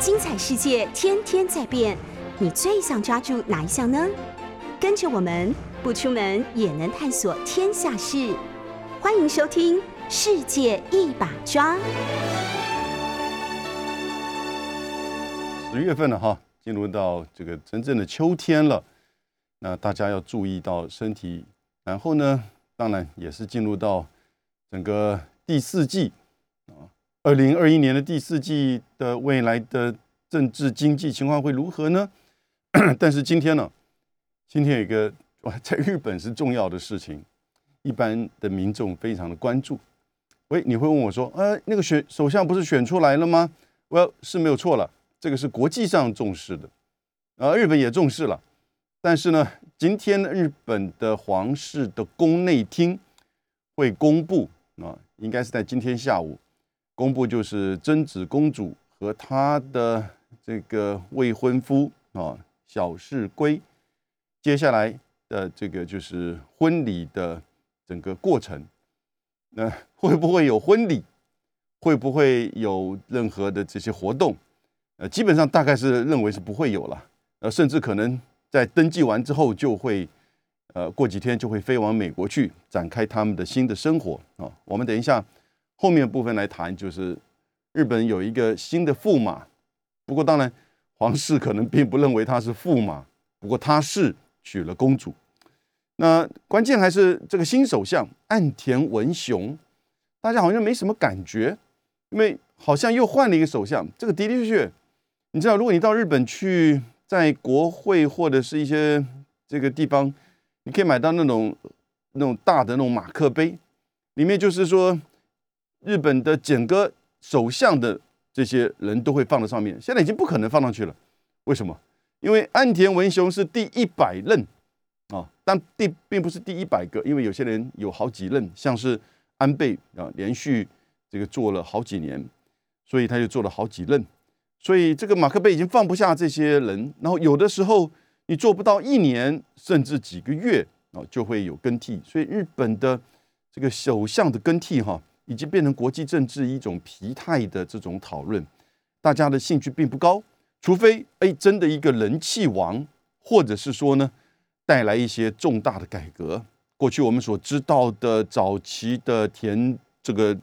精彩世界天天在变，你最想抓住哪一项呢？跟着我们不出门也能探索天下事，欢迎收听《世界一把抓》。十月份了哈，进入到这个真正的秋天了，那大家要注意到身体。然后呢，当然也是进入到整个第四季，二零二一年的第四季的未来的政治经济情况会如何呢？但是今天呢，今天有一个 哇，在日本是重要的事情，一般的民众非常的关注。喂，你会问我说，呃，那个选首相不是选出来了吗？我是没有错了，这个是国际上重视的，啊，日本也重视了。但是呢，今天日本的皇室的宫内厅会公布啊，应该是在今天下午公布，就是贞子公主和她的这个未婚夫啊小室圭接下来的这个就是婚礼的整个过程。那会不会有婚礼？会不会有任何的这些活动？呃，基本上大概是认为是不会有了，呃，甚至可能。在登记完之后，就会，呃，过几天就会飞往美国去展开他们的新的生活啊。我们等一下后面部分来谈，就是日本有一个新的驸马，不过当然皇室可能并不认为他是驸马，不过他是娶了公主。那关键还是这个新首相岸田文雄，大家好像没什么感觉，因为好像又换了一个首相。这个的的确确，你知道，如果你到日本去。在国会或者是一些这个地方，你可以买到那种那种大的那种马克杯，里面就是说日本的整个首相的这些人都会放在上面。现在已经不可能放上去了，为什么？因为安田文雄是第一百任啊，但第并不是第一百个，因为有些人有好几任，像是安倍啊，连续这个做了好几年，所以他就做了好几任。所以这个马克杯已经放不下这些人，然后有的时候你做不到一年，甚至几个月啊，就会有更替。所以日本的这个首相的更替哈，已经变成国际政治一种疲态的这种讨论，大家的兴趣并不高。除非哎，真的一个人气王，或者是说呢，带来一些重大的改革。过去我们所知道的早期的田这个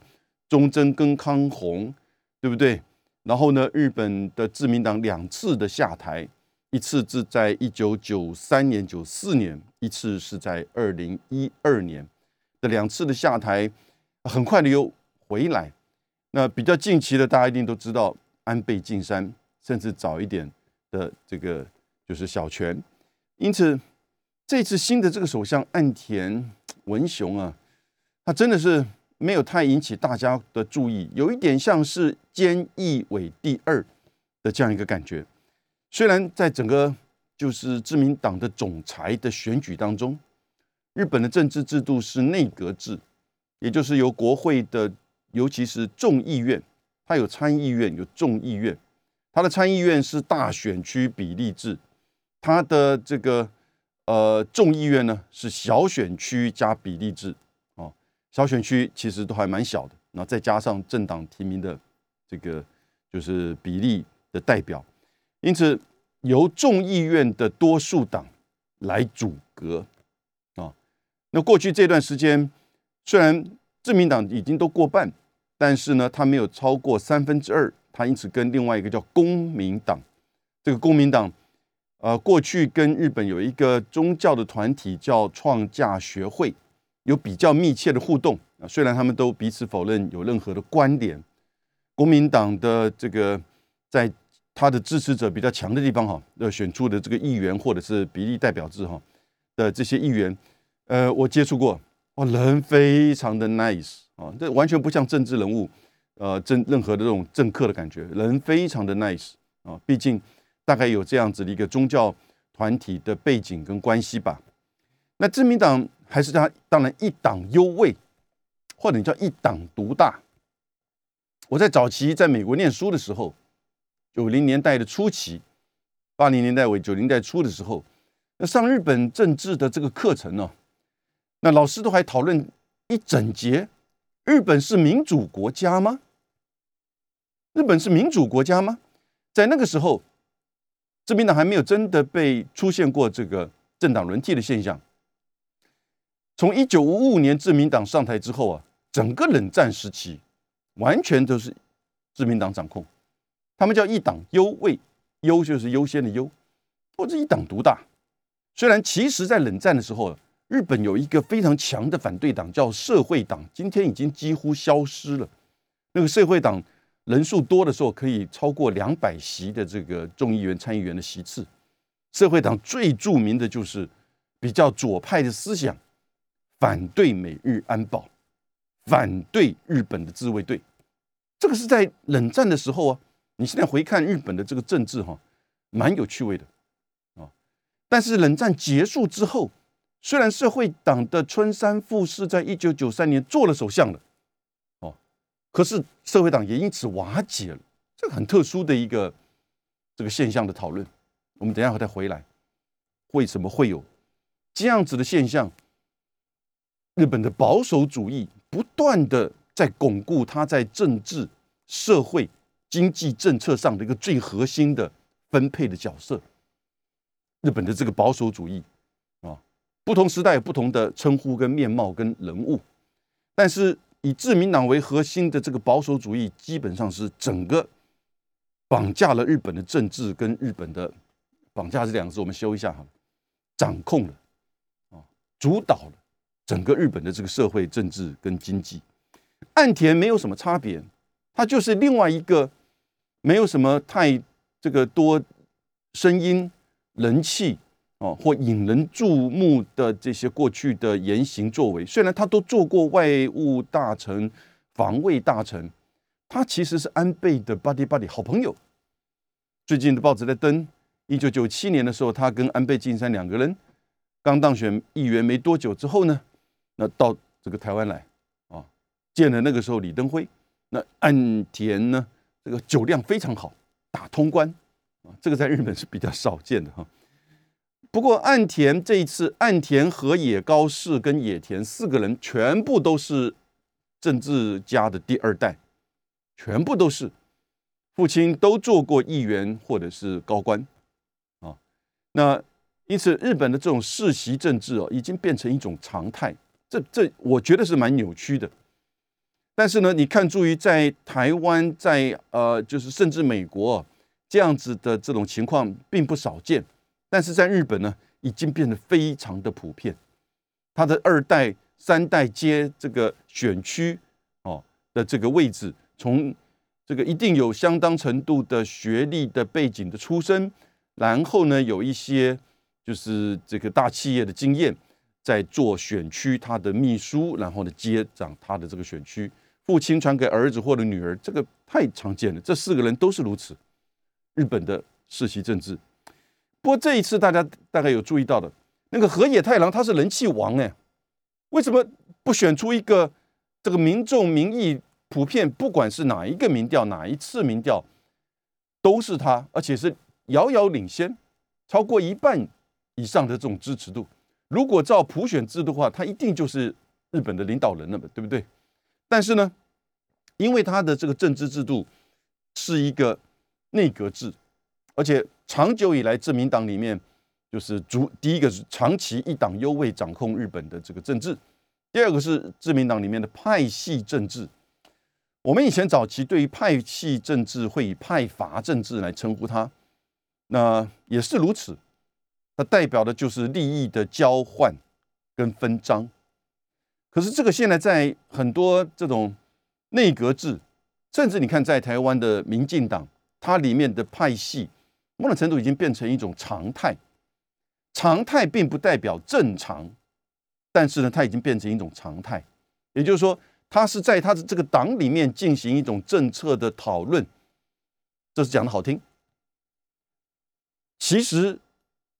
中贞跟康弘，对不对？然后呢，日本的自民党两次的下台，一次是在一九九三年、九四年，一次是在二零一二年的两次的下台，很快的又回来。那比较近期的，大家一定都知道安倍晋三，甚至早一点的这个就是小泉。因此，这次新的这个首相岸田文雄啊，他真的是。没有太引起大家的注意，有一点像是菅义伟第二的这样一个感觉。虽然在整个就是自民党的总裁的选举当中，日本的政治制度是内阁制，也就是由国会的，尤其是众议院，它有参议院有众议院，它的参议院是大选区比例制，它的这个呃众议院呢是小选区加比例制哦。小选区其实都还蛮小的，那再加上政党提名的这个就是比例的代表，因此由众议院的多数党来阻隔啊。那过去这段时间，虽然自民党已经都过半，但是呢，它没有超过三分之二，它因此跟另外一个叫公民党，这个公民党，呃，过去跟日本有一个宗教的团体叫创价学会。有比较密切的互动啊，虽然他们都彼此否认有任何的关联。国民党的这个在他的支持者比较强的地方哈，要选出的这个议员或者是比例代表制哈的这些议员，呃，我接触过，哇，人非常的 nice 啊，这完全不像政治人物，呃，政任何的这种政客的感觉，人非常的 nice 啊，毕竟大概有这样子的一个宗教团体的背景跟关系吧。那自民党。还是他当然一党优位，或者你叫一党独大。我在早期在美国念书的时候，九零年代的初期，八零年代尾九零代初的时候，那上日本政治的这个课程呢，那老师都还讨论一整节：日本是民主国家吗？日本是民主国家吗？在那个时候，自民党还没有真的被出现过这个政党轮替的现象。从一九五五年自民党上台之后啊，整个冷战时期完全都是自民党掌控，他们叫一党优位，优就是优先的优，或者一党独大。虽然其实在冷战的时候，日本有一个非常强的反对党叫社会党，今天已经几乎消失了。那个社会党人数多的时候，可以超过两百席的这个众议员、参议员的席次。社会党最著名的就是比较左派的思想。反对美日安保，反对日本的自卫队，这个是在冷战的时候啊。你现在回看日本的这个政治哈，蛮有趣味的啊。但是冷战结束之后，虽然社会党的春山富士在一九九三年做了首相了，哦，可是社会党也因此瓦解了。这个很特殊的一个这个现象的讨论，我们等一下再回来，为什么会有这样子的现象？日本的保守主义不断的在巩固它在政治、社会、经济政策上的一个最核心的分配的角色。日本的这个保守主义，不同时代有不同的称呼跟面貌跟人物，但是以自民党为核心的这个保守主义，基本上是整个绑架了日本的政治跟日本的绑架这两个字，我们修一下哈，掌控了啊，主导了。整个日本的这个社会、政治跟经济，岸田没有什么差别，他就是另外一个没有什么太这个多声音、人气哦或引人注目的这些过去的言行作为。虽然他都做过外务大臣、防卫大臣，他其实是安倍的 buddy buddy 好朋友。最近的报纸在登，一九九七年的时候，他跟安倍晋三两个人刚当选议员没多久之后呢。那到这个台湾来啊，见了那个时候李登辉，那岸田呢，这个酒量非常好，打通关啊，这个在日本是比较少见的哈。不过岸田这一次，岸田和野高市跟野田四个人全部都是政治家的第二代，全部都是父亲都做过议员或者是高官啊。那因此日本的这种世袭政治哦，已经变成一种常态。这这，我觉得是蛮扭曲的。但是呢，你看，注意在台湾，在呃，就是甚至美国这样子的这种情况并不少见。但是在日本呢，已经变得非常的普遍。他的二代、三代接这个选区哦的这个位置，从这个一定有相当程度的学历的背景的出身，然后呢，有一些就是这个大企业的经验。在做选区他的秘书，然后呢接掌他的这个选区，父亲传给儿子或者女儿，这个太常见了。这四个人都是如此。日本的世袭政治，不过这一次大家大概有注意到的，那个河野太郎他是人气王哎，为什么不选出一个这个民众民意普遍，不管是哪一个民调，哪一次民调都是他，而且是遥遥领先，超过一半以上的这种支持度。如果照普选制的话，他一定就是日本的领导人了嘛，对不对？但是呢，因为他的这个政治制度是一个内阁制，而且长久以来，自民党里面就是主第一个是长期一党优位掌控日本的这个政治，第二个是自民党里面的派系政治。我们以前早期对于派系政治会以派阀政治来称呼它，那也是如此。它代表的就是利益的交换跟分赃，可是这个现在在很多这种内阁制，甚至你看在台湾的民进党，它里面的派系某种程度已经变成一种常态。常态并不代表正常，但是呢，它已经变成一种常态。也就是说，它是在它的这个党里面进行一种政策的讨论，这是讲的好听，其实。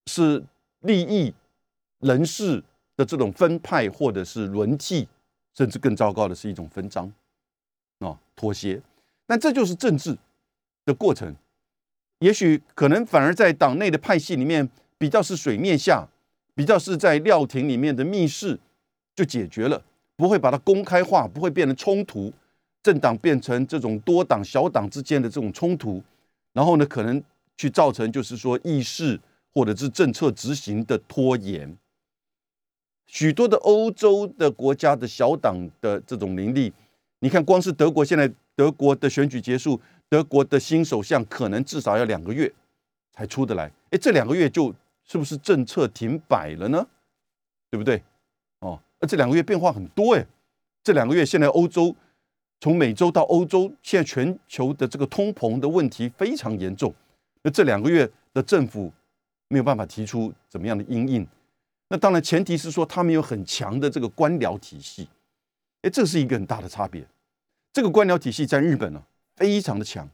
是利益人士的这种分派，或者是轮替，甚至更糟糕的是一种分赃啊妥协。但这就是政治的过程。也许可能反而在党内的派系里面，比较是水面下，比较是在料亭里面的密室就解决了，不会把它公开化，不会变成冲突，政党变成这种多党小党之间的这种冲突，然后呢，可能去造成就是说议事或者是政策执行的拖延。许多的欧洲的国家的小党的这种能力，你看，光是德国现在德国的选举结束，德国的新首相可能至少要两个月才出得来。哎，这两个月就是不是政策停摆了呢？对不对？哦，那这两个月变化很多哎。这两个月现在欧洲从美洲到欧洲，现在全球的这个通膨的问题非常严重。那这两个月的政府没有办法提出怎么样的因应。那当然，前提是说他们有很强的这个官僚体系，哎，这是一个很大的差别。这个官僚体系在日本呢，非常的强。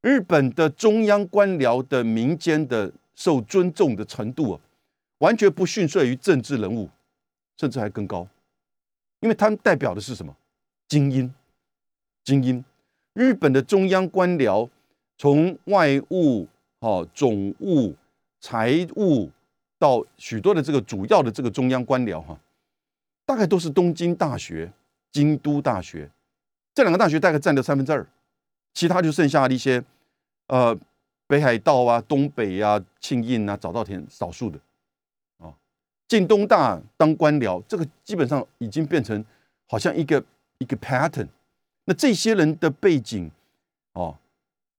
日本的中央官僚的民间的受尊重的程度啊，完全不逊色于政治人物，甚至还更高。因为他们代表的是什么？精英，精英。日本的中央官僚，从外务、哦总务、财务。到许多的这个主要的这个中央官僚哈，大概都是东京大学、京都大学这两个大学大概占了三分之二，其他就剩下一些呃北海道啊、东北啊、庆应啊、早稻田少数的啊，进东大当官僚，这个基本上已经变成好像一个一个 pattern。那这些人的背景哦，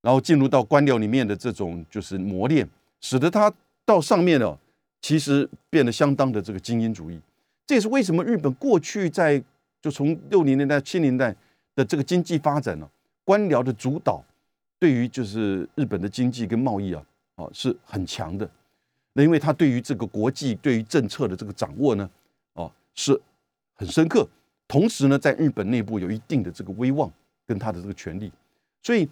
然后进入到官僚里面的这种就是磨练，使得他到上面了。其实变得相当的这个精英主义，这也是为什么日本过去在就从六零年代、七零年代的这个经济发展呢，官僚的主导对于就是日本的经济跟贸易啊，啊是很强的。那因为他对于这个国际、对于政策的这个掌握呢，啊是很深刻。同时呢，在日本内部有一定的这个威望跟他的这个权力，所以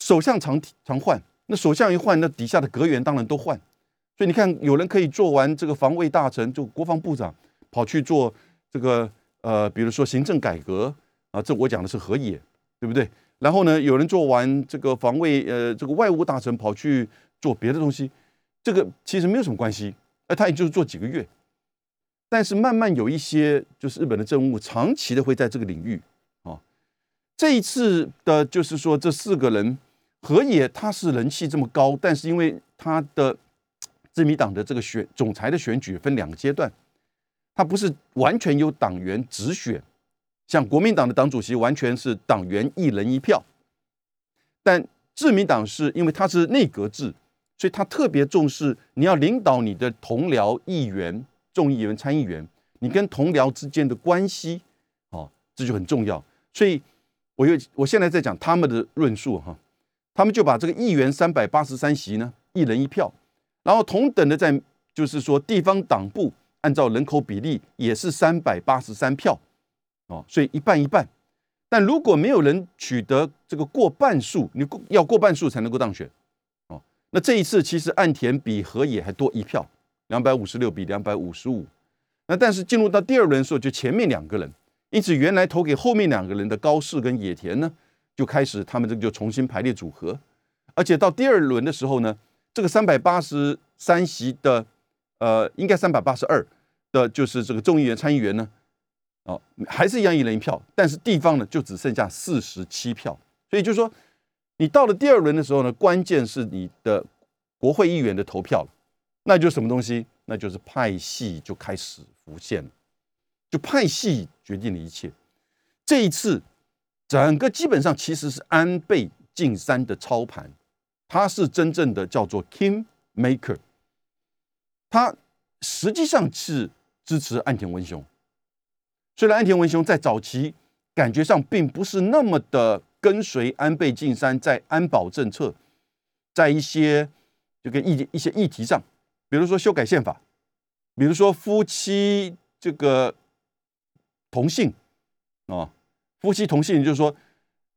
首相常常换，那首相一换，那底下的阁员当然都换。所以你看，有人可以做完这个防卫大臣，就国防部长，跑去做这个呃，比如说行政改革啊，这我讲的是河野，对不对？然后呢，有人做完这个防卫呃，这个外务大臣跑去做别的东西，这个其实没有什么关系，那他也就是做几个月。但是慢慢有一些就是日本的政务长期的会在这个领域啊。这一次的就是说这四个人，河野他是人气这么高，但是因为他的自民党的这个选总裁的选举分两个阶段，他不是完全由党员直选，像国民党的党主席完全是党员一人一票，但自民党是因为他是内阁制，所以他特别重视你要领导你的同僚议员、众议员、参议员，你跟同僚之间的关系，哦，这就很重要。所以，我又我现在在讲他们的论述哈，他们就把这个议员三百八十三席呢，一人一票。然后同等的，在就是说地方党部按照人口比例也是三百八十三票，哦，所以一半一半。但如果没有人取得这个过半数，你过要过半数才能够当选，哦，那这一次其实岸田比河野还多一票，两百五十六比两百五十五。那但是进入到第二轮的时候，就前面两个人，因此原来投给后面两个人的高市跟野田呢，就开始他们这个就重新排列组合，而且到第二轮的时候呢。这个三百八十三席的，呃，应该三百八十二的，就是这个众议员、参议员呢，哦，还是一样一人一票，但是地方呢就只剩下四十七票，所以就是说，你到了第二轮的时候呢，关键是你的国会议员的投票，那就是什么东西？那就是派系就开始浮现了，就派系决定了一切。这一次，整个基本上其实是安倍晋三的操盘。他是真正的叫做 King Maker，他实际上是支持岸田文雄。虽然安田文雄在早期感觉上并不是那么的跟随安倍晋三在安保政策，在一些这个议一些议题上，比如说修改宪法，比如说夫妻这个同姓啊，夫妻同姓就是说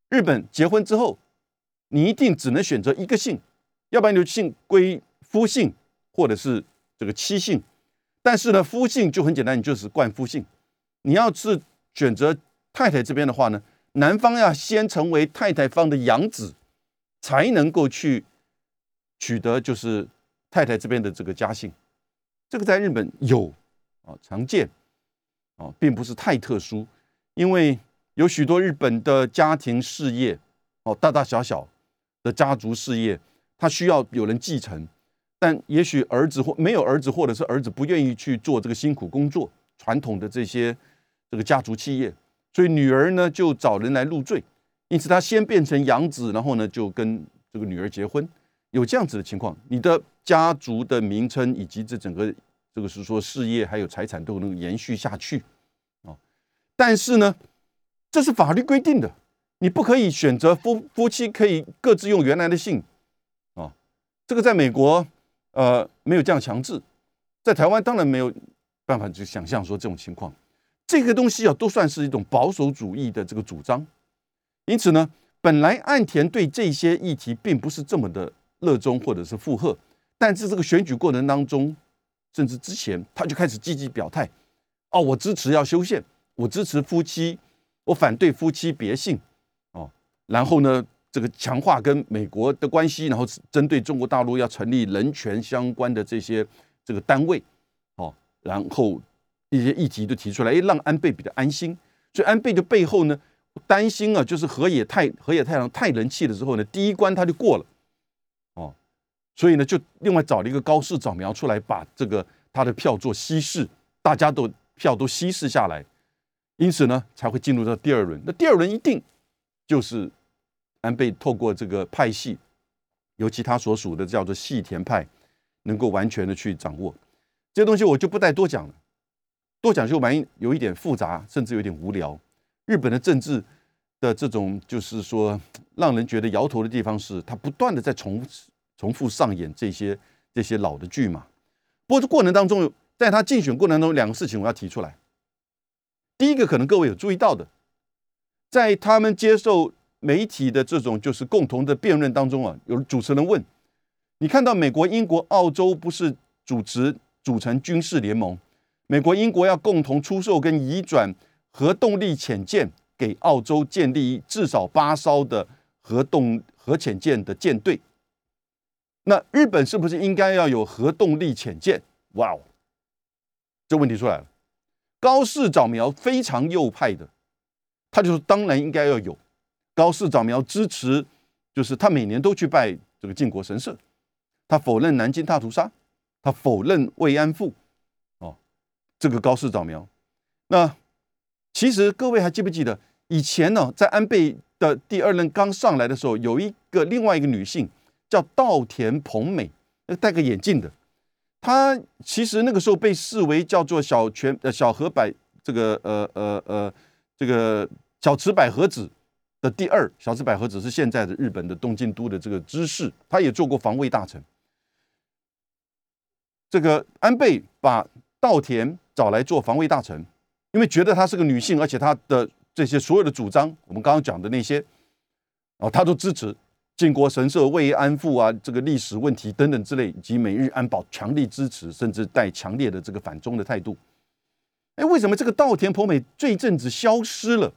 日本结婚之后。你一定只能选择一个姓，要不然你就姓归夫姓，或者是这个妻姓。但是呢，夫姓就很简单，你就是冠夫姓。你要是选择太太这边的话呢，男方要先成为太太方的养子，才能够去取得就是太太这边的这个家姓。这个在日本有啊常见啊，并不是太特殊，因为有许多日本的家庭事业哦，大大小小。的家族事业，他需要有人继承，但也许儿子或没有儿子，或者是儿子不愿意去做这个辛苦工作，传统的这些这个家族企业，所以女儿呢就找人来入赘，因此他先变成养子，然后呢就跟这个女儿结婚，有这样子的情况，你的家族的名称以及这整个这个是说事业还有财产都能延续下去。啊，但是呢，这是法律规定的。你不可以选择夫夫妻可以各自用原来的姓，啊，这个在美国呃没有这样强制，在台湾当然没有办法去想象说这种情况，这个东西啊都算是一种保守主义的这个主张，因此呢，本来岸田对这些议题并不是这么的热衷或者是附和，但是这个选举过程当中，甚至之前他就开始积极表态，哦，我支持要修宪，我支持夫妻，我反对夫妻别姓。哦然后呢，这个强化跟美国的关系，然后针对中国大陆要成立人权相关的这些这个单位，哦，然后一些议题都提出来，哎，让安倍比较安心。所以安倍的背后呢，担心啊，就是河野太河野太郎太人气了之后呢，第一关他就过了，哦，所以呢，就另外找了一个高市早苗出来，把这个他的票做稀释，大家都票都稀释下来，因此呢，才会进入到第二轮。那第二轮一定就是。安倍透过这个派系，尤其他所属的叫做细田派，能够完全的去掌握这些东西，我就不再多讲了。多讲就蛮有一点复杂，甚至有点无聊。日本的政治的这种，就是说让人觉得摇头的地方是，他不断的在重重复上演这些这些老的剧嘛。不过这过程当中，在他竞选过程当中，两个事情我要提出来。第一个，可能各位有注意到的，在他们接受。媒体的这种就是共同的辩论当中啊，有主持人问：“你看到美国、英国、澳洲不是主持组成军事联盟？美国、英国要共同出售跟移转核动力潜舰给澳洲，建立至少八艘的核动核潜舰的舰队。那日本是不是应该要有核动力潜舰？哇哦，这问题出来了。高市早苗非常右派的，他就说当然应该要有。”高市早苗支持，就是他每年都去拜这个靖国神社，他否认南京大屠杀，他否认慰安妇，这个高市早苗。那其实各位还记不记得以前呢，在安倍的第二任刚上来的时候，有一个另外一个女性叫稻田朋美，那戴个眼镜的，她其实那个时候被视为叫做小泉呃小河百这个呃呃呃这个小池百合子。的第二，小池百合子是现在的日本的东京都的这个知事，他也做过防卫大臣。这个安倍把稻田找来做防卫大臣，因为觉得她是个女性，而且她的这些所有的主张，我们刚刚讲的那些，哦，他都支持靖国神社、慰安妇啊，这个历史问题等等之类，以及美日安保强力支持，甚至带强烈的这个反中的态度。哎，为什么这个稻田朋美这一阵子消失了？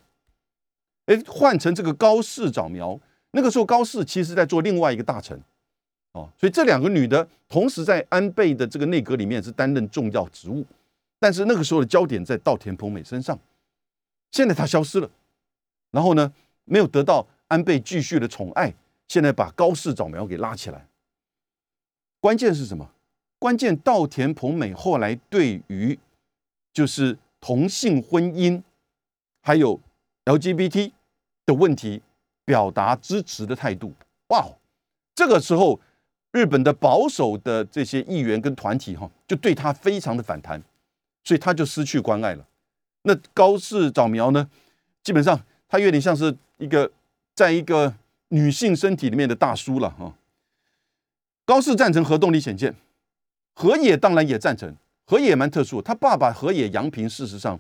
哎，换成这个高市早苗，那个时候高市其实在做另外一个大臣，哦，所以这两个女的同时在安倍的这个内阁里面是担任重要职务，但是那个时候的焦点在稻田朋美身上，现在她消失了，然后呢，没有得到安倍继续的宠爱，现在把高市早苗给拉起来，关键是什么？关键稻田朋美后来对于就是同性婚姻还有。LGBT 的问题，表达支持的态度。哇，这个时候日本的保守的这些议员跟团体哈，就对他非常的反弹，所以他就失去关爱了。那高市早苗呢，基本上他有点像是一个在一个女性身体里面的大叔了哈。高市赞成核动力潜舰，河野当然也赞成。河野蛮特殊，他爸爸河野洋平事实上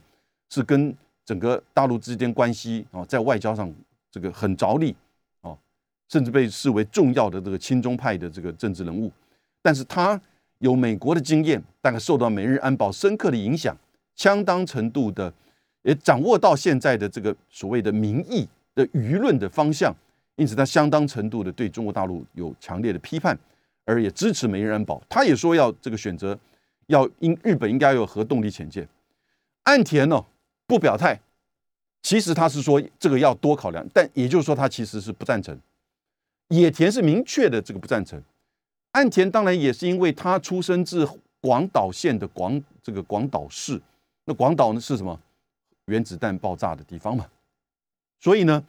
是跟。整个大陆之间关系啊，在外交上这个很着力，甚至被视为重要的这个亲中派的这个政治人物。但是他有美国的经验，大概受到美日安保深刻的影响，相当程度的也掌握到现在的这个所谓的民意的舆论的方向，因此他相当程度的对中国大陆有强烈的批判，而也支持美日安保。他也说要这个选择要应日本应该有核动力潜舰。岸田呢？不表态，其实他是说这个要多考量，但也就是说他其实是不赞成。野田是明确的这个不赞成，岸田当然也是因为他出生自广岛县的广这个广岛市，那广岛呢是什么？原子弹爆炸的地方嘛，所以呢，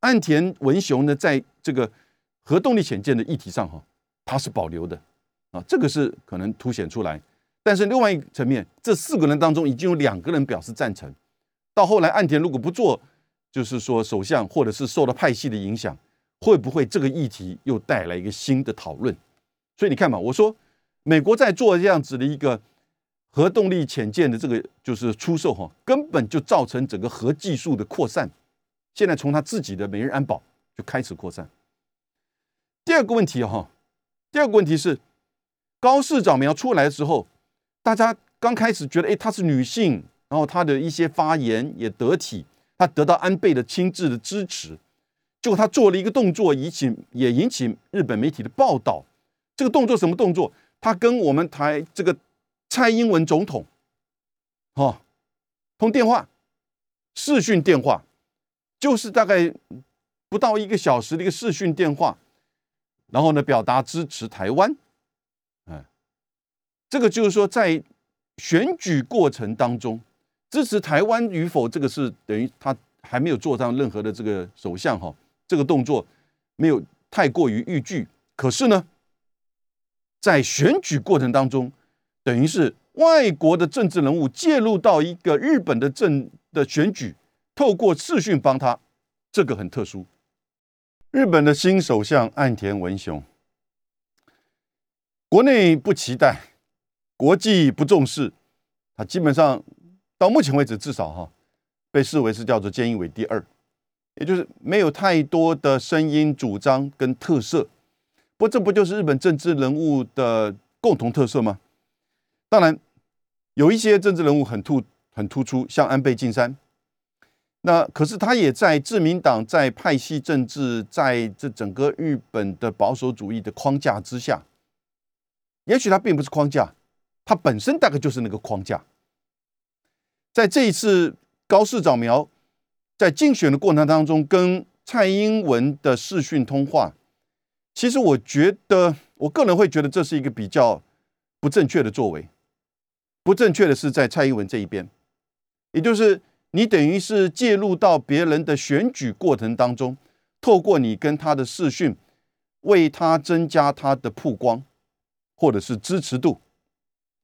岸田文雄呢在这个核动力潜舰的议题上哈，他是保留的啊，这个是可能凸显出来。但是另外一个层面，这四个人当中已经有两个人表示赞成，到后来岸田如果不做，就是说首相或者是受到派系的影响。会不会这个议题又带来一个新的讨论？所以你看嘛，我说美国在做这样子的一个核动力潜舰的这个就是出售哈，根本就造成整个核技术的扩散。现在从他自己的美日安保就开始扩散。第二个问题哈，第二个问题是高市长苗出来的时候，大家刚开始觉得哎她是女性，然后她的一些发言也得体，她得到安倍的亲自的支持。结果他做了一个动作，引起也引起日本媒体的报道。这个动作什么动作？他跟我们台这个蔡英文总统，哦，通电话，视讯电话，就是大概不到一个小时的一个视讯电话，然后呢，表达支持台湾。哎，这个就是说，在选举过程当中，支持台湾与否，这个是等于他还没有做上任何的这个首相哈。这个动作没有太过于逾矩，可是呢，在选举过程当中，等于是外国的政治人物介入到一个日本的政的选举，透过视讯帮他，这个很特殊。日本的新首相岸田文雄，国内不期待，国际不重视，他基本上到目前为止至少哈，被视为是叫做菅义伟第二。也就是没有太多的声音、主张跟特色，不，这不就是日本政治人物的共同特色吗？当然，有一些政治人物很突、很突出，像安倍晋三。那可是他也在自民党在派系政治，在这整个日本的保守主义的框架之下，也许他并不是框架，他本身大概就是那个框架。在这一次高市长苗。在竞选的过程当中，跟蔡英文的视讯通话，其实我觉得，我个人会觉得这是一个比较不正确的作为。不正确的是在蔡英文这一边，也就是你等于是介入到别人的选举过程当中，透过你跟他的视讯，为他增加他的曝光，或者是支持度，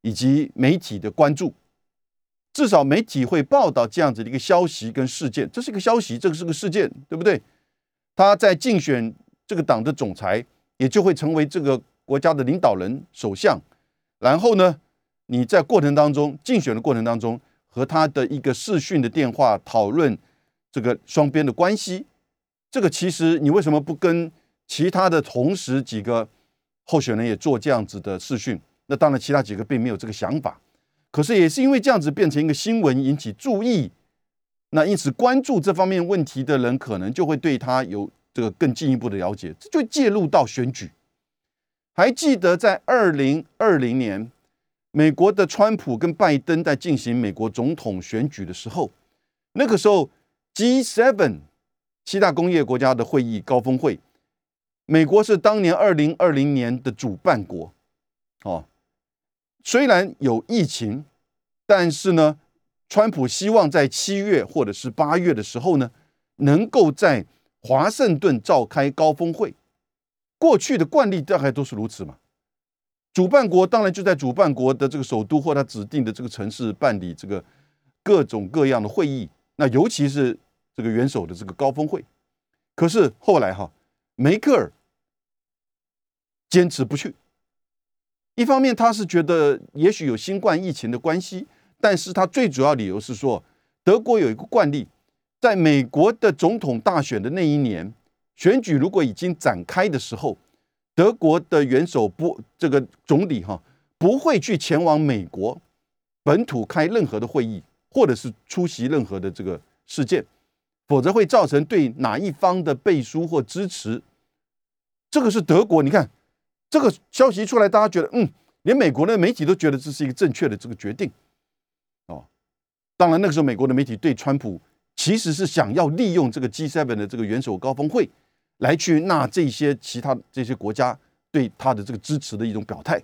以及媒体的关注。至少媒体会报道这样子的一个消息跟事件，这是一个消息，这个是个事件，对不对？他在竞选这个党的总裁，也就会成为这个国家的领导人、首相。然后呢，你在过程当中竞选的过程当中，和他的一个视讯的电话讨论这个双边的关系，这个其实你为什么不跟其他的同时几个候选人也做这样子的视讯？那当然，其他几个并没有这个想法。可是也是因为这样子变成一个新闻引起注意，那因此关注这方面问题的人可能就会对他有这个更进一步的了解，这就介入到选举。还记得在二零二零年，美国的川普跟拜登在进行美国总统选举的时候，那个时候 G7 七大工业国家的会议高峰会，美国是当年二零二零年的主办国，哦。虽然有疫情，但是呢，川普希望在七月或者是八月的时候呢，能够在华盛顿召开高峰会。过去的惯例大概都是如此嘛。主办国当然就在主办国的这个首都或他指定的这个城市办理这个各种各样的会议。那尤其是这个元首的这个高峰会。可是后来哈，梅克尔坚持不去。一方面，他是觉得也许有新冠疫情的关系，但是他最主要理由是说，德国有一个惯例，在美国的总统大选的那一年，选举如果已经展开的时候，德国的元首不这个总理哈不会去前往美国本土开任何的会议，或者是出席任何的这个事件，否则会造成对哪一方的背书或支持。这个是德国，你看。这个消息一出来，大家觉得，嗯，连美国的媒体都觉得这是一个正确的这个决定，哦，当然那个时候美国的媒体对川普其实是想要利用这个 G7 的这个元首高峰会来去纳这些其他这些国家对他的这个支持的一种表态。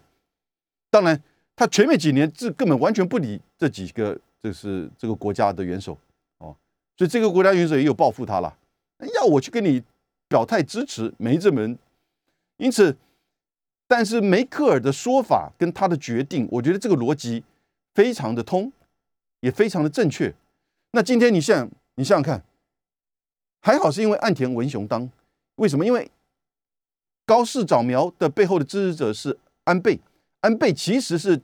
当然，他全面几年这根本完全不理这几个，这是这个国家的元首哦，所以这个国家元首也有报复他了，要我去跟你表态支持没这门。因此，但是梅克尔的说法跟他的决定，我觉得这个逻辑非常的通，也非常的正确。那今天你想，你想想看，还好是因为岸田文雄当，为什么？因为高市早苗的背后的支持者是安倍，安倍其实是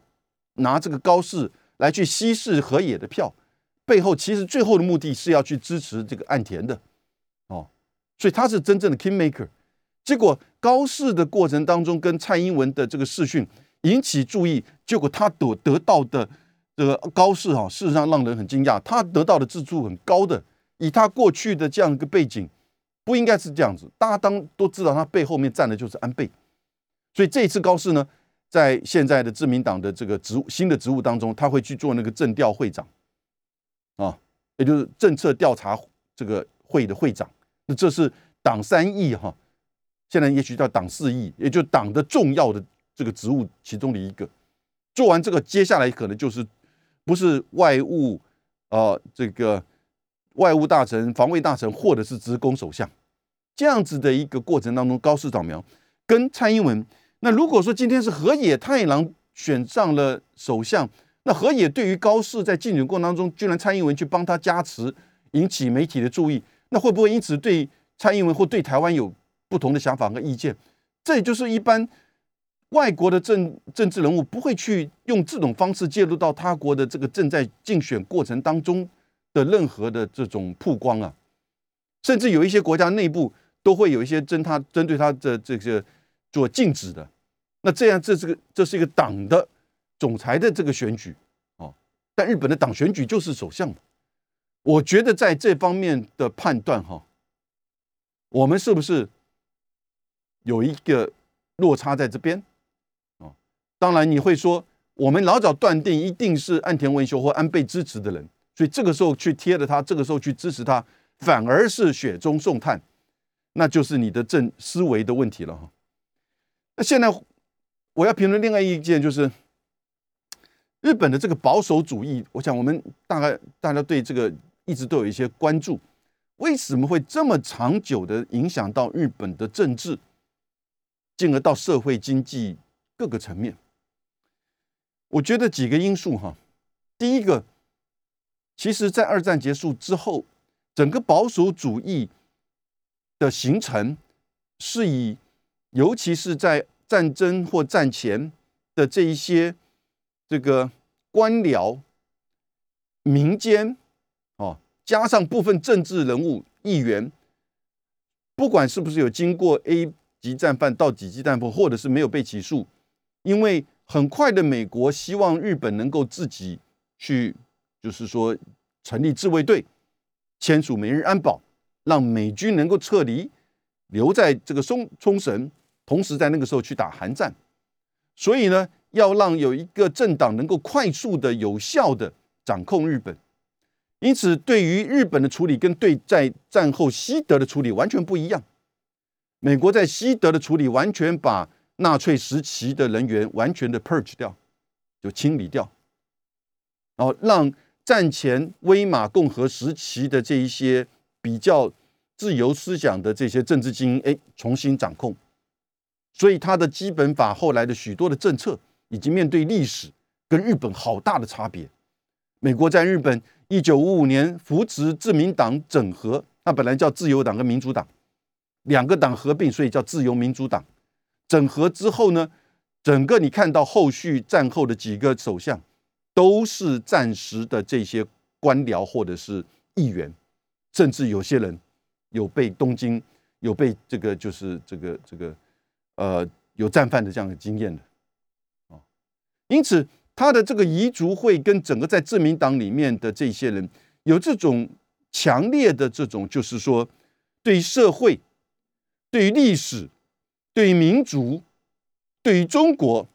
拿这个高市来去稀释河野的票，背后其实最后的目的是要去支持这个岸田的，哦，所以他是真正的 king maker。结果高市的过程当中，跟蔡英文的这个视讯引起注意，结果他得得到的这个高市哈，事实上让人很惊讶，他得到的支持很高的，以他过去的这样一个背景，不应该是这样子。大家当都知道，他背后面站的就是安倍，所以这一次高市呢，在现在的自民党的这个职务新的职务当中，他会去做那个政调会长啊，也就是政策调查这个会的会长，那这是党三亿哈。现在也许叫党四亿，也就党的重要的这个职务其中的一个。做完这个，接下来可能就是不是外务，呃，这个外务大臣、防卫大臣，或者是直攻首相这样子的一个过程当中，高市长苗跟蔡英文。那如果说今天是河野太郎选上了首相，那河野对于高市在竞选过程当中，居然蔡英文去帮他加持，引起媒体的注意，那会不会因此对蔡英文或对台湾有？不同的想法和意见，这也就是一般外国的政政治人物不会去用这种方式介入到他国的这个正在竞选过程当中的任何的这种曝光啊，甚至有一些国家内部都会有一些针他针对他的这个做禁止的。那这样，这是个这是一个党的总裁的这个选举哦，但日本的党选举就是首相我觉得在这方面的判断哈，我们是不是？有一个落差在这边，哦，当然你会说，我们老早断定一定是岸田文雄或安倍支持的人，所以这个时候去贴了他，这个时候去支持他，反而是雪中送炭，那就是你的政思维的问题了哈。那现在我要评论另外一件，就是日本的这个保守主义，我想我们大概大家对这个一直都有一些关注，为什么会这么长久的影响到日本的政治？进而到社会经济各个层面，我觉得几个因素哈。第一个，其实，在二战结束之后，整个保守主义的形成，是以尤其是在战争或战前的这一些这个官僚、民间哦，加上部分政治人物、议员，不管是不是有经过 A。级战犯到几级战犯，或者是没有被起诉，因为很快的，美国希望日本能够自己去，就是说成立自卫队，签署美日安保，让美军能够撤离，留在这个冲冲绳，同时在那个时候去打韩战。所以呢，要让有一个政党能够快速的、有效的掌控日本。因此，对于日本的处理跟对在战后西德的处理完全不一样。美国在西德的处理，完全把纳粹时期的人员完全的 purge 掉，就清理掉，然后让战前威玛共和时期的这一些比较自由思想的这些政治精英，哎，重新掌控。所以他的基本法后来的许多的政策，以及面对历史跟日本好大的差别。美国在日本一九五五年扶持自民党整合，那本来叫自由党跟民主党。两个党合并，所以叫自由民主党。整合之后呢，整个你看到后续战后的几个首相，都是暂时的这些官僚或者是议员，甚至有些人有被东京有被这个就是这个这个呃有战犯的这样的经验的啊。因此，他的这个彝族会跟整个在自民党里面的这些人有这种强烈的这种，就是说对社会。对于历史，对于民族，对于中国，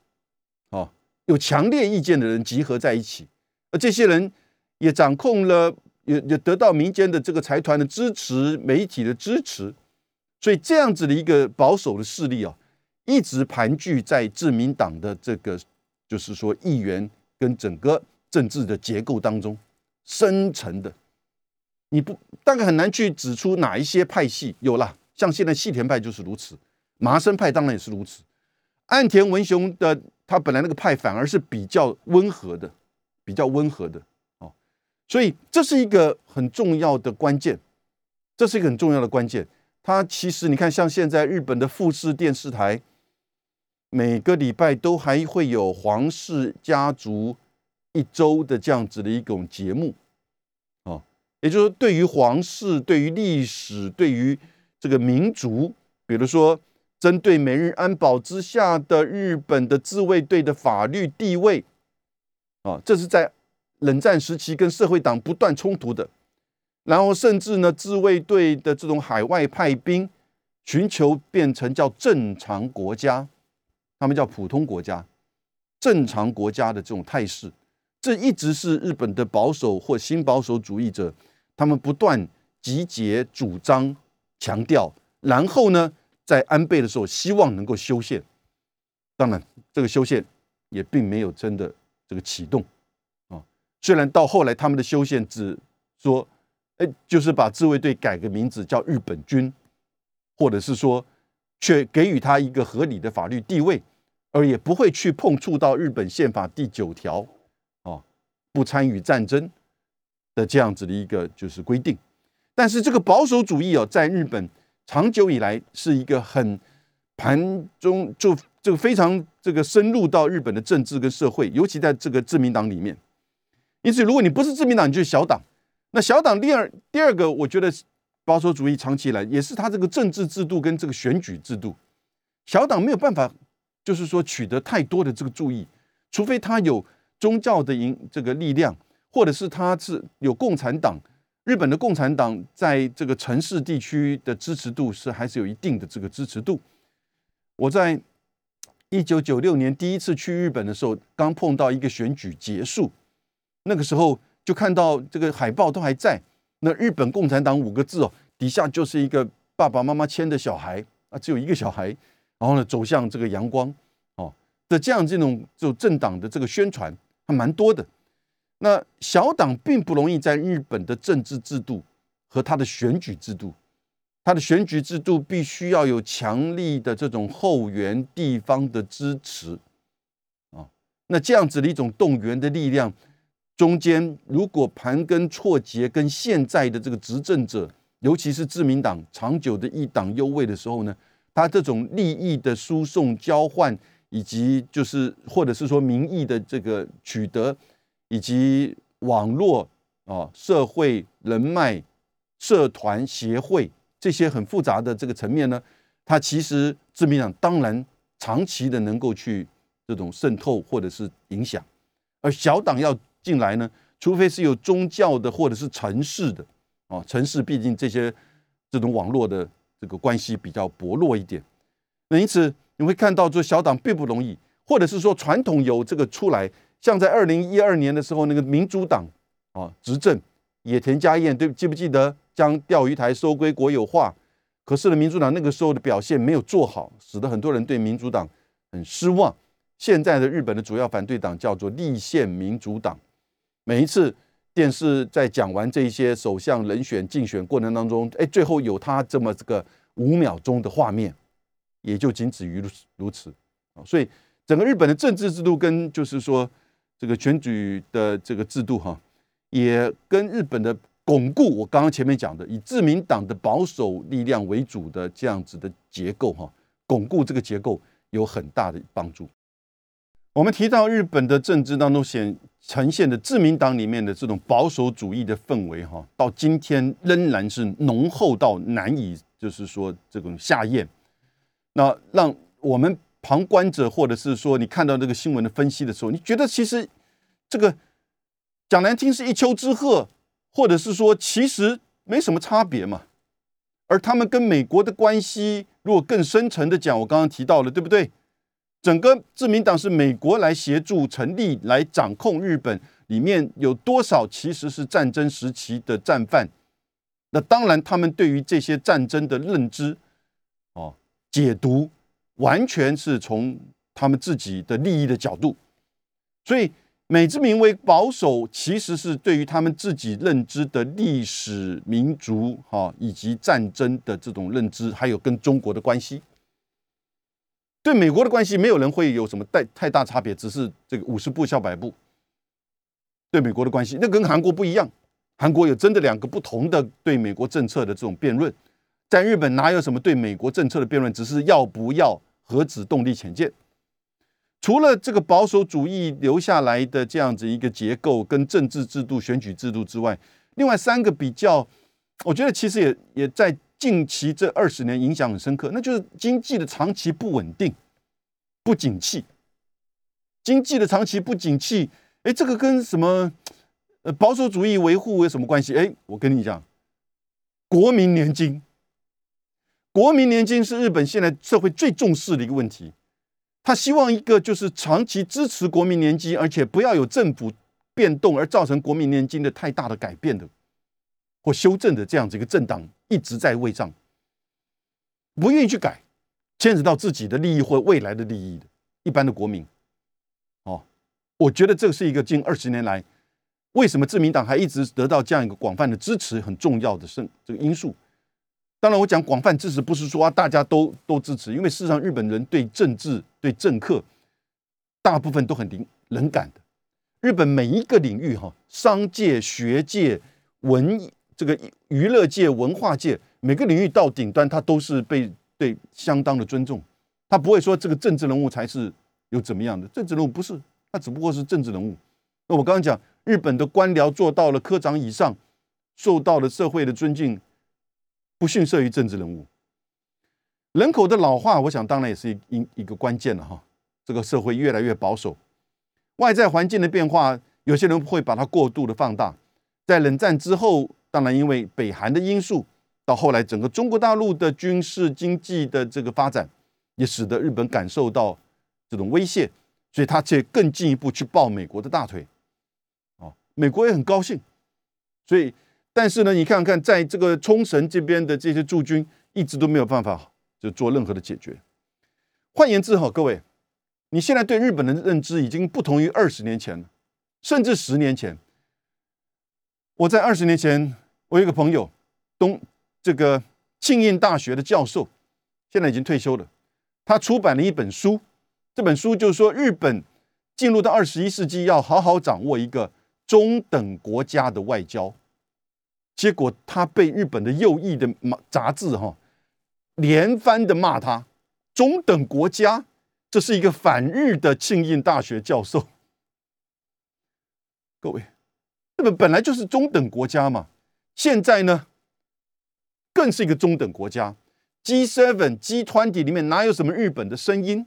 啊，有强烈意见的人集合在一起，而这些人也掌控了，也也得到民间的这个财团的支持、媒体的支持，所以这样子的一个保守的势力啊，一直盘踞在自民党的这个，就是说议员跟整个政治的结构当中，深层的，你不大概很难去指出哪一些派系有了，像现在细田派就是如此，麻生派当然也是如此，岸田文雄的他本来那个派反而是比较温和的，比较温和的哦，所以这是一个很重要的关键，这是一个很重要的关键。它其实你看，像现在日本的富士电视台，每个礼拜都还会有皇室家族一周的这样子的一种节目，哦，也就是说，对于皇室、对于历史、对于这个民族，比如说针对美日安保之下的日本的自卫队的法律地位，啊，这是在冷战时期跟社会党不断冲突的。然后甚至呢，自卫队的这种海外派兵，寻求变成叫正常国家，他们叫普通国家，正常国家的这种态势，这一直是日本的保守或新保守主义者他们不断集结主张强调，然后呢，在安倍的时候希望能够修宪，当然这个修宪也并没有真的这个启动啊，虽然到后来他们的修宪只说。哎，就是把自卫队改个名字叫日本军，或者是说，却给予他一个合理的法律地位，而也不会去碰触到日本宪法第九条，哦，不参与战争的这样子的一个就是规定。但是这个保守主义哦，在日本长久以来是一个很盘中就这个非常这个深入到日本的政治跟社会，尤其在这个自民党里面。因此，如果你不是自民党，你就是小党。那小党第二第二个，我觉得保守主义长期以来也是他这个政治制度跟这个选举制度，小党没有办法，就是说取得太多的这个注意，除非他有宗教的影这个力量，或者是他是有共产党，日本的共产党在这个城市地区的支持度是还是有一定的这个支持度。我在一九九六年第一次去日本的时候，刚碰到一个选举结束，那个时候。就看到这个海报都还在，那日本共产党五个字哦，底下就是一个爸爸妈妈牵的小孩啊，只有一个小孩，然后呢走向这个阳光哦的这样这种就政党的这个宣传还蛮多的。那小党并不容易在日本的政治制度和他的选举制度，他的选举制度必须要有强力的这种后援地方的支持啊，那这样子的一种动员的力量。中间如果盘根错节，跟现在的这个执政者，尤其是自民党长久的一党优位的时候呢，他这种利益的输送交换，以及就是或者是说民意的这个取得，以及网络啊、社会人脉、社团协会这些很复杂的这个层面呢，它其实自民党当然长期的能够去这种渗透或者是影响，而小党要。进来呢，除非是有宗教的或者是城市的哦，城市毕竟这些这种网络的这个关系比较薄弱一点，那因此你会看到，这小党并不容易，或者是说传统有这个出来，像在二零一二年的时候，那个民主党啊执政，野田佳彦对记不记得将钓鱼台收归国有化？可是呢，民主党那个时候的表现没有做好，使得很多人对民主党很失望。现在的日本的主要反对党叫做立宪民主党。每一次电视在讲完这些首相人选竞选过程当中，哎，最后有他这么这个五秒钟的画面，也就仅止于如此啊。所以整个日本的政治制度跟就是说这个选举的这个制度哈，也跟日本的巩固我刚刚前面讲的以自民党的保守力量为主的这样子的结构哈，巩固这个结构有很大的帮助。我们提到日本的政治当中显呈现的自民党里面的这种保守主义的氛围，哈，到今天仍然是浓厚到难以就是说这种下咽。那让我们旁观者，或者是说你看到这个新闻的分析的时候，你觉得其实这个讲难听是一丘之貉，或者是说其实没什么差别嘛？而他们跟美国的关系，如果更深层的讲，我刚刚提到了，对不对？整个自民党是美国来协助成立、来掌控日本，里面有多少其实是战争时期的战犯？那当然，他们对于这些战争的认知，哦解读完全是从他们自己的利益的角度，所以美之名为保守，其实是对于他们自己认知的历史、民族哈以及战争的这种认知，还有跟中国的关系。对美国的关系，没有人会有什么太太大差别，只是这个五十步笑百步。对美国的关系，那跟韩国不一样，韩国有真的两个不同的对美国政策的这种辩论。在日本哪有什么对美国政策的辩论，只是要不要核子动力潜舰。除了这个保守主义留下来的这样子一个结构跟政治制度、选举制度之外，另外三个比较，我觉得其实也也在。近期这二十年影响很深刻，那就是经济的长期不稳定、不景气。经济的长期不景气，哎，这个跟什么呃保守主义维护有什么关系？哎，我跟你讲，国民年金，国民年金是日本现在社会最重视的一个问题。他希望一个就是长期支持国民年金，而且不要有政府变动而造成国民年金的太大的改变的或修正的这样子一个政党。一直在位上，不愿意去改，牵扯到自己的利益或未来的利益的一般的国民，哦，我觉得这是一个近二十年来，为什么自民党还一直得到这样一个广泛的支持，很重要的胜这个因素。当然，我讲广泛支持，不是说啊大家都都支持，因为事实上日本人对政治、对政客，大部分都很灵冷感的。日本每一个领域，哈，商界、学界、文艺。这个娱乐界、文化界每个领域到顶端，他都是被对相当的尊重。他不会说这个政治人物才是有怎么样的政治人物，不是，他只不过是政治人物。那我刚刚讲，日本的官僚做到了科长以上，受到了社会的尊敬，不逊色于政治人物。人口的老化，我想当然也是一一个关键了哈。这个社会越来越保守，外在环境的变化，有些人会把它过度的放大。在冷战之后。当然，因为北韩的因素，到后来整个中国大陆的军事经济的这个发展，也使得日本感受到这种威胁，所以他却更进一步去抱美国的大腿。哦，美国也很高兴。所以，但是呢，你看看在这个冲绳这边的这些驻军，一直都没有办法就做任何的解决。换言之，哈，各位，你现在对日本的认知已经不同于二十年前了，甚至十年前。我在二十年前，我有一个朋友，东这个庆应大学的教授，现在已经退休了。他出版了一本书，这本书就是说，日本进入到二十一世纪要好好掌握一个中等国家的外交。结果他被日本的右翼的杂志哈连番的骂他，中等国家，这是一个反日的庆应大学教授。各位。日本本来就是中等国家嘛，现在呢，更是一个中等国家。G7、G20 里面哪有什么日本的声音？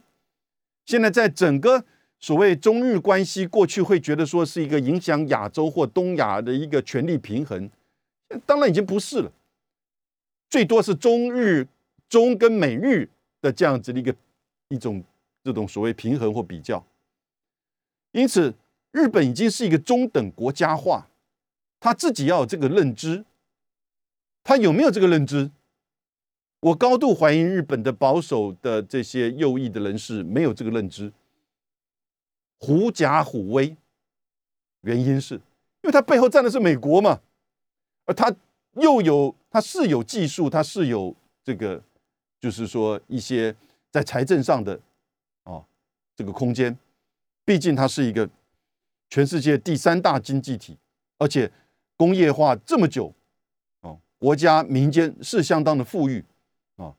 现在在整个所谓中日关系，过去会觉得说是一个影响亚洲或东亚的一个权力平衡，当然已经不是了。最多是中日、中跟美日的这样子的一个一种这种所谓平衡或比较，因此。日本已经是一个中等国家化，他自己要有这个认知，他有没有这个认知？我高度怀疑日本的保守的这些右翼的人士没有这个认知，狐假虎威。原因是因为他背后站的是美国嘛，而他又有他是有技术，他是有这个，就是说一些在财政上的啊这个空间，毕竟它是一个。全世界第三大经济体，而且工业化这么久，哦，国家民间是相当的富裕，啊，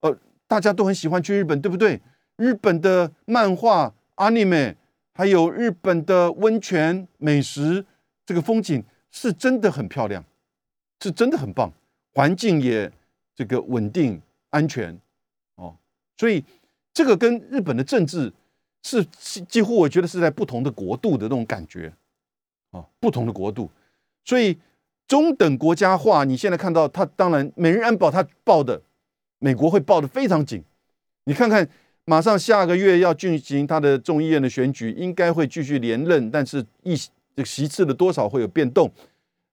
呃，大家都很喜欢去日本，对不对？日本的漫画、anime，还有日本的温泉、美食，这个风景是真的很漂亮，是真的很棒，环境也这个稳定安全，哦，所以这个跟日本的政治。是几乎我觉得是在不同的国度的那种感觉，啊，不同的国度，所以中等国家化，你现在看到它，当然美日安保它报的，美国会报的非常紧。你看看，马上下个月要进行他的众议院的选举，应该会继续连任，但是一这个席次的多少会有变动。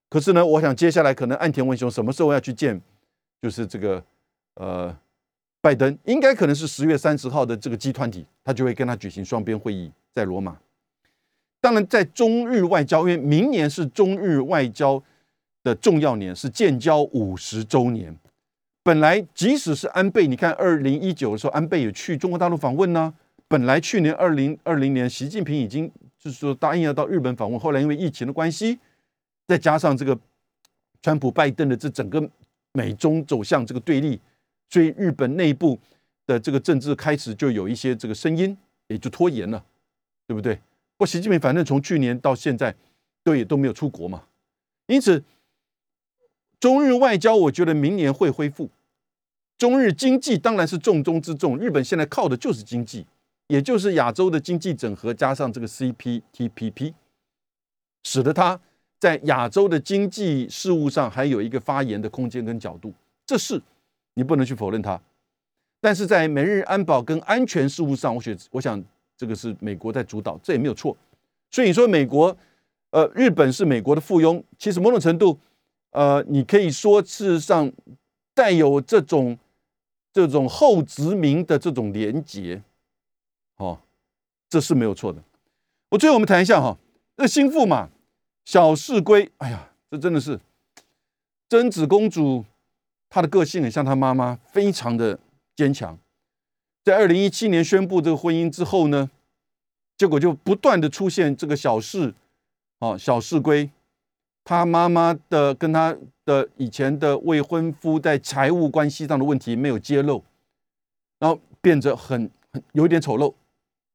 可是呢，我想接下来可能岸田文雄什么时候要去见，就是这个呃拜登应该可能是十月三十号的这个集团体，他就会跟他举行双边会议，在罗马。当然，在中日外交，因为明年是中日外交的重要年，是建交五十周年。本来即使是安倍，你看二零一九的时候，安倍也去中国大陆访问呢。本来去年二零二零年，习近平已经就是说答应要到日本访问，后来因为疫情的关系，再加上这个川普拜登的这整个美中走向这个对立。所以日本内部的这个政治开始就有一些这个声音，也就拖延了，对不对？不过习近平反正从去年到现在都也都没有出国嘛，因此中日外交我觉得明年会恢复。中日经济当然是重中之重，日本现在靠的就是经济，也就是亚洲的经济整合加上这个 CPTPP，使得它在亚洲的经济事务上还有一个发言的空间跟角度，这是。你不能去否认它，但是在美日安保跟安全事务上，我觉我想这个是美国在主导，这也没有错。所以你说美国，呃，日本是美国的附庸，其实某种程度，呃，你可以说事实上带有这种这种后殖民的这种连结，哦，这是没有错的。我最后我们谈一下哈，那心腹嘛，小室圭，哎呀，这真的是贞子公主。她的个性很像她妈妈，非常的坚强。在二零一七年宣布这个婚姻之后呢，结果就不断的出现这个小事，啊，小事归他妈妈的跟他的以前的未婚夫在财务关系上的问题没有揭露，然后变得很很有一点丑陋。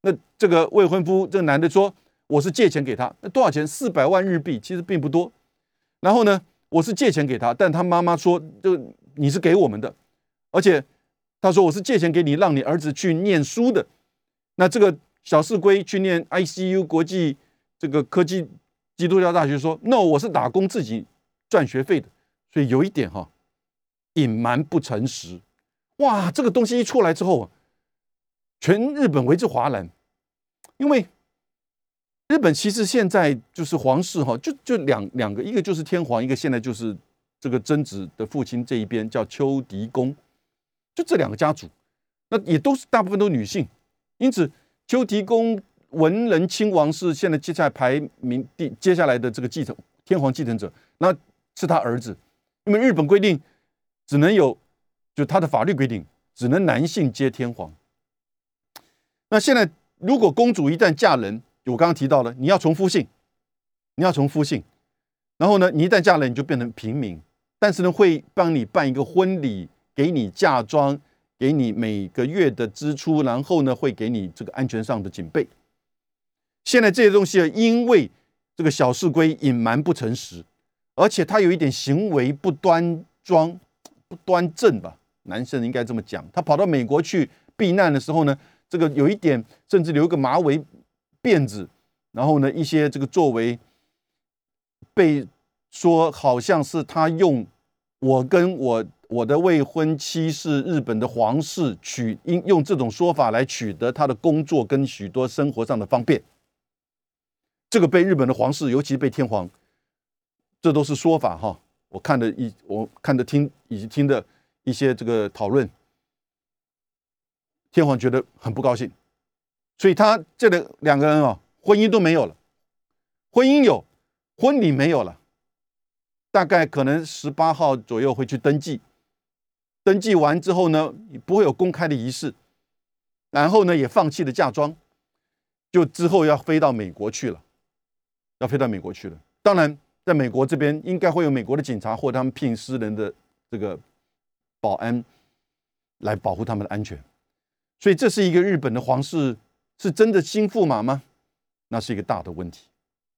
那这个未婚夫这个男的说：“我是借钱给他，那多少钱？四百万日币，其实并不多。然后呢，我是借钱给他，但他妈妈说就。”你是给我们的，而且他说我是借钱给你，让你儿子去念书的。那这个小四龟去念 ICU 国际这个科技基督教大学，说 No，我是打工自己赚学费的。所以有一点哈，隐瞒不诚实。哇，这个东西一出来之后啊，全日本为之哗然，因为日本其实现在就是皇室哈，就就两两个，一个就是天皇，一个现在就是。这个贞子的父亲这一边叫秋迪公，就这两个家族，那也都是大部分都女性，因此秋迪公文人亲王是现在接下来排名第接下来的这个继承天皇继承者，那是他儿子，因为日本规定只能有，就他的法律规定只能男性接天皇。那现在如果公主一旦嫁人，我刚刚提到了，你要从夫姓，你要从夫姓，然后呢，你一旦嫁人，你就变成平民。但是呢，会帮你办一个婚礼，给你嫁妆，给你每个月的支出，然后呢，会给你这个安全上的警备。现在这些东西啊，因为这个小事规隐瞒不诚实，而且他有一点行为不端庄、不端正吧，男生应该这么讲。他跑到美国去避难的时候呢，这个有一点甚至留个马尾辫子，然后呢，一些这个作为被说好像是他用。我跟我我的未婚妻是日本的皇室，取应用这种说法来取得他的工作跟许多生活上的方便。这个被日本的皇室，尤其被天皇，这都是说法哈。我看的一我看的听以及听的一些这个讨论，天皇觉得很不高兴，所以他这个两个人哦，婚姻都没有了，婚姻有，婚礼没有了。大概可能十八号左右会去登记，登记完之后呢，不会有公开的仪式，然后呢也放弃了嫁妆，就之后要飞到美国去了，要飞到美国去了。当然，在美国这边应该会有美国的警察或他们聘私人的这个保安来保护他们的安全。所以这是一个日本的皇室是真的心驸马吗？那是一个大的问题。